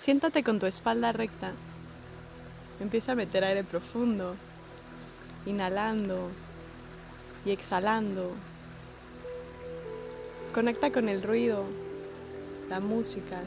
Siéntate con tu espalda recta. Empieza a meter aire profundo, inhalando y exhalando. Conecta con el ruido, la música,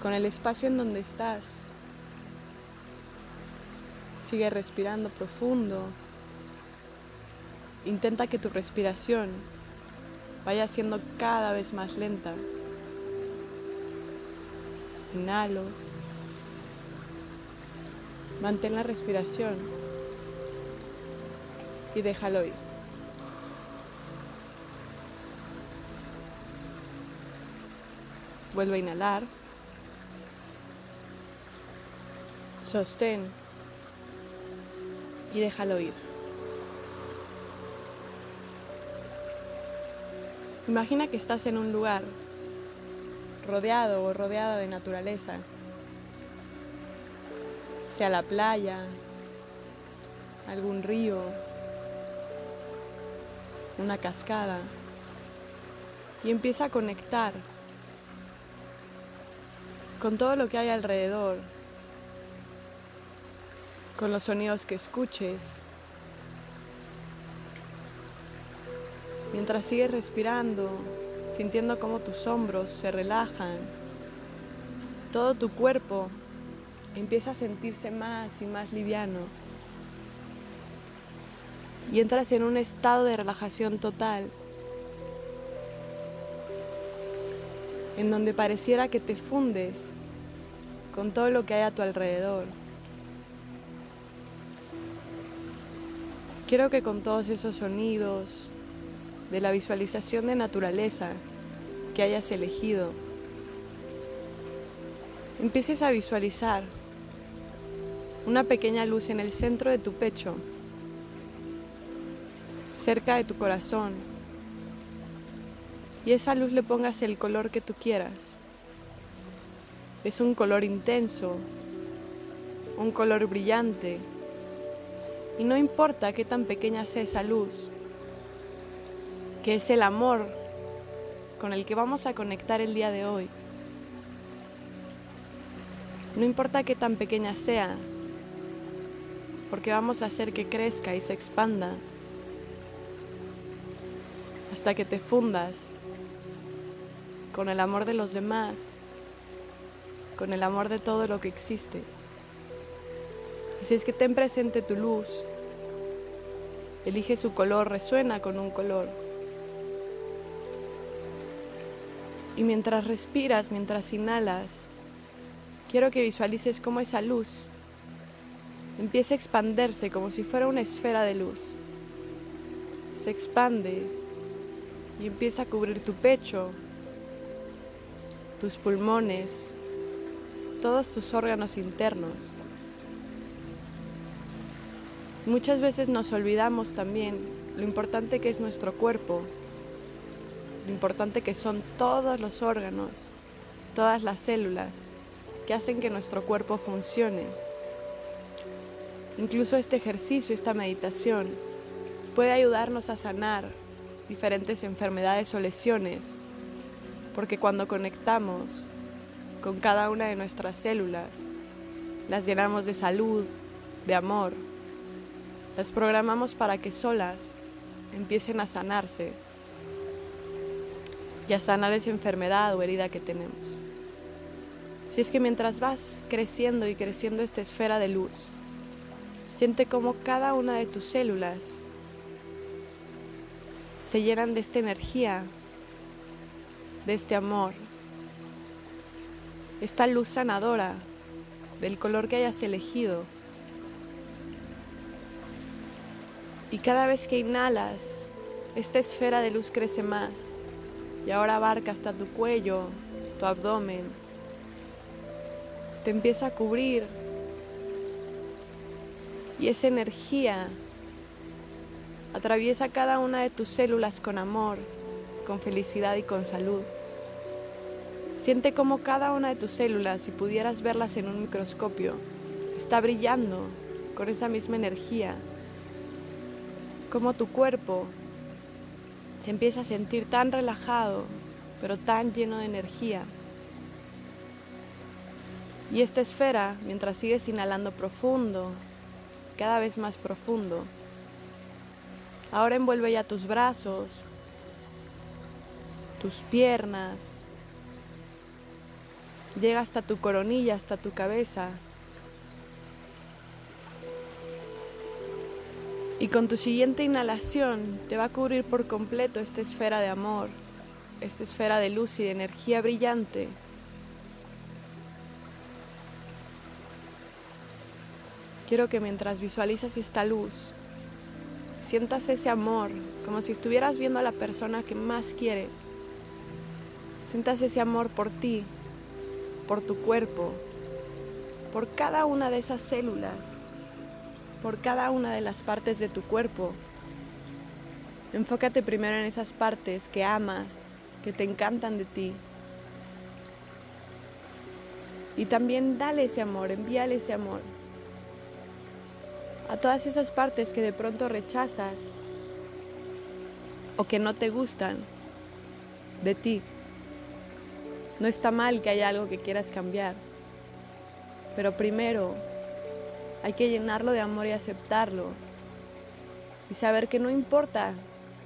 con el espacio en donde estás. Sigue respirando profundo. Intenta que tu respiración vaya siendo cada vez más lenta. Inhalo. Mantén la respiración y déjalo ir. Vuelve a inhalar. Sostén y déjalo ir. Imagina que estás en un lugar rodeado o rodeada de naturaleza, sea la playa, algún río, una cascada, y empieza a conectar con todo lo que hay alrededor, con los sonidos que escuches, mientras sigues respirando, sintiendo cómo tus hombros se relajan, todo tu cuerpo empieza a sentirse más y más liviano y entras en un estado de relajación total en donde pareciera que te fundes con todo lo que hay a tu alrededor. Quiero que con todos esos sonidos, de la visualización de naturaleza que hayas elegido, empieces a visualizar una pequeña luz en el centro de tu pecho, cerca de tu corazón, y esa luz le pongas el color que tú quieras. Es un color intenso, un color brillante, y no importa qué tan pequeña sea esa luz, que es el amor con el que vamos a conectar el día de hoy. No importa qué tan pequeña sea, porque vamos a hacer que crezca y se expanda hasta que te fundas con el amor de los demás, con el amor de todo lo que existe. Así es que ten presente tu luz, elige su color, resuena con un color. Y mientras respiras, mientras inhalas, quiero que visualices cómo esa luz empieza a expandirse como si fuera una esfera de luz. Se expande y empieza a cubrir tu pecho, tus pulmones, todos tus órganos internos. Muchas veces nos olvidamos también lo importante que es nuestro cuerpo lo importante que son todos los órganos, todas las células que hacen que nuestro cuerpo funcione. Incluso este ejercicio, esta meditación, puede ayudarnos a sanar diferentes enfermedades o lesiones, porque cuando conectamos con cada una de nuestras células, las llenamos de salud, de amor, las programamos para que solas empiecen a sanarse y a sanar esa enfermedad o herida que tenemos. Si es que mientras vas creciendo y creciendo esta esfera de luz, siente como cada una de tus células se llenan de esta energía, de este amor, esta luz sanadora del color que hayas elegido. Y cada vez que inhalas, esta esfera de luz crece más y ahora abarca hasta tu cuello, tu abdomen. Te empieza a cubrir y esa energía atraviesa cada una de tus células con amor, con felicidad y con salud. Siente como cada una de tus células, si pudieras verlas en un microscopio, está brillando con esa misma energía. Como tu cuerpo se empieza a sentir tan relajado, pero tan lleno de energía. Y esta esfera, mientras sigues inhalando profundo, cada vez más profundo, ahora envuelve ya tus brazos, tus piernas, llega hasta tu coronilla, hasta tu cabeza. Y con tu siguiente inhalación te va a cubrir por completo esta esfera de amor, esta esfera de luz y de energía brillante. Quiero que mientras visualizas esta luz, sientas ese amor como si estuvieras viendo a la persona que más quieres. Sientas ese amor por ti, por tu cuerpo, por cada una de esas células, por cada una de las partes de tu cuerpo. Enfócate primero en esas partes que amas, que te encantan de ti. Y también dale ese amor, envíale ese amor a todas esas partes que de pronto rechazas o que no te gustan de ti. No está mal que haya algo que quieras cambiar, pero primero hay que llenarlo de amor y aceptarlo. Y saber que no importa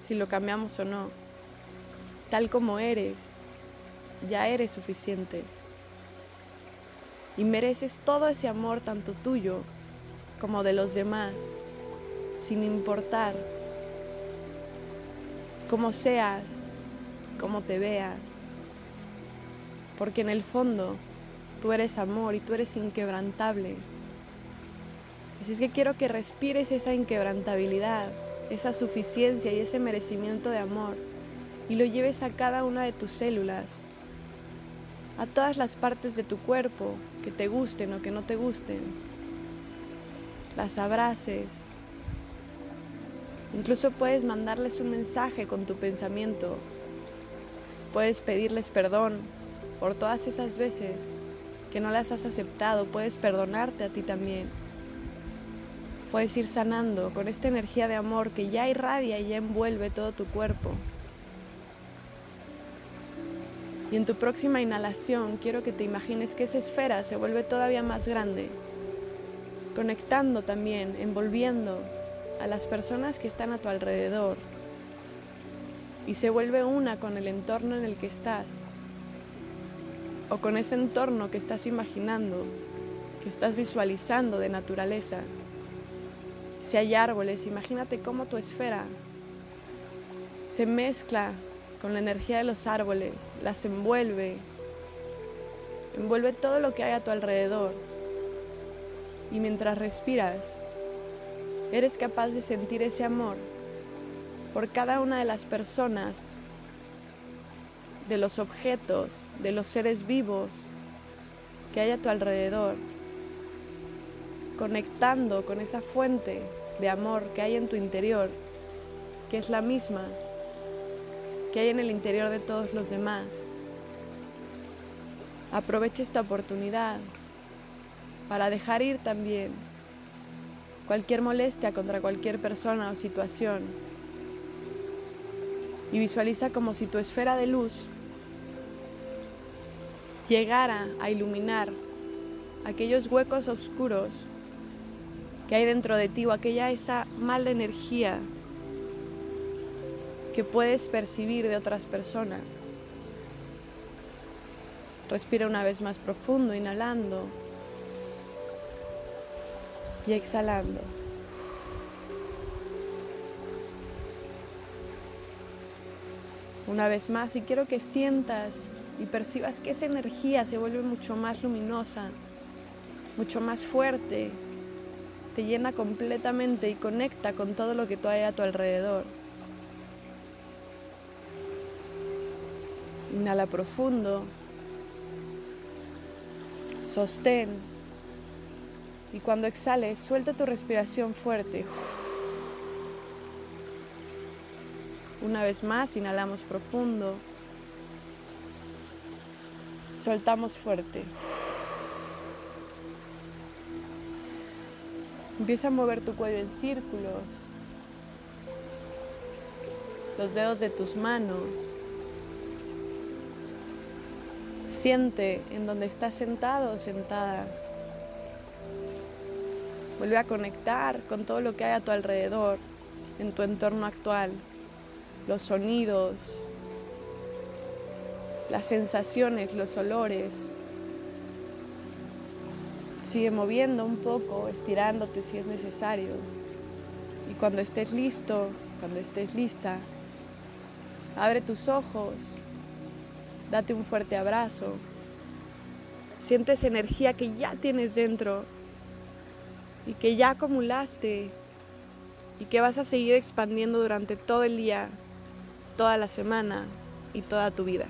si lo cambiamos o no, tal como eres, ya eres suficiente. Y mereces todo ese amor tanto tuyo como de los demás, sin importar cómo seas, cómo te veas, porque en el fondo tú eres amor y tú eres inquebrantable. Así es que quiero que respires esa inquebrantabilidad, esa suficiencia y ese merecimiento de amor y lo lleves a cada una de tus células, a todas las partes de tu cuerpo que te gusten o que no te gusten las abraces. Incluso puedes mandarles un mensaje con tu pensamiento. Puedes pedirles perdón por todas esas veces que no las has aceptado. Puedes perdonarte a ti también. Puedes ir sanando con esta energía de amor que ya irradia y ya envuelve todo tu cuerpo. Y en tu próxima inhalación quiero que te imagines que esa esfera se vuelve todavía más grande conectando también, envolviendo a las personas que están a tu alrededor y se vuelve una con el entorno en el que estás o con ese entorno que estás imaginando, que estás visualizando de naturaleza. Si hay árboles, imagínate cómo tu esfera se mezcla con la energía de los árboles, las envuelve, envuelve todo lo que hay a tu alrededor. Y mientras respiras, eres capaz de sentir ese amor por cada una de las personas, de los objetos, de los seres vivos que hay a tu alrededor, conectando con esa fuente de amor que hay en tu interior, que es la misma que hay en el interior de todos los demás. Aprovecha esta oportunidad para dejar ir también cualquier molestia contra cualquier persona o situación. Y visualiza como si tu esfera de luz llegara a iluminar aquellos huecos oscuros que hay dentro de ti o aquella esa mala energía que puedes percibir de otras personas. Respira una vez más profundo, inhalando y exhalando. Una vez más, y quiero que sientas y percibas que esa energía se vuelve mucho más luminosa, mucho más fuerte, te llena completamente y conecta con todo lo que tú hay a tu alrededor. Inhala profundo, sostén y cuando exhales, suelta tu respiración fuerte. Una vez más, inhalamos profundo. Soltamos fuerte. Empieza a mover tu cuello en círculos. Los dedos de tus manos. Siente en donde estás sentado o sentada. Vuelve a conectar con todo lo que hay a tu alrededor, en tu entorno actual, los sonidos, las sensaciones, los olores. Sigue moviendo un poco, estirándote si es necesario. Y cuando estés listo, cuando estés lista, abre tus ojos, date un fuerte abrazo, siente esa energía que ya tienes dentro y que ya acumulaste y que vas a seguir expandiendo durante todo el día, toda la semana y toda tu vida.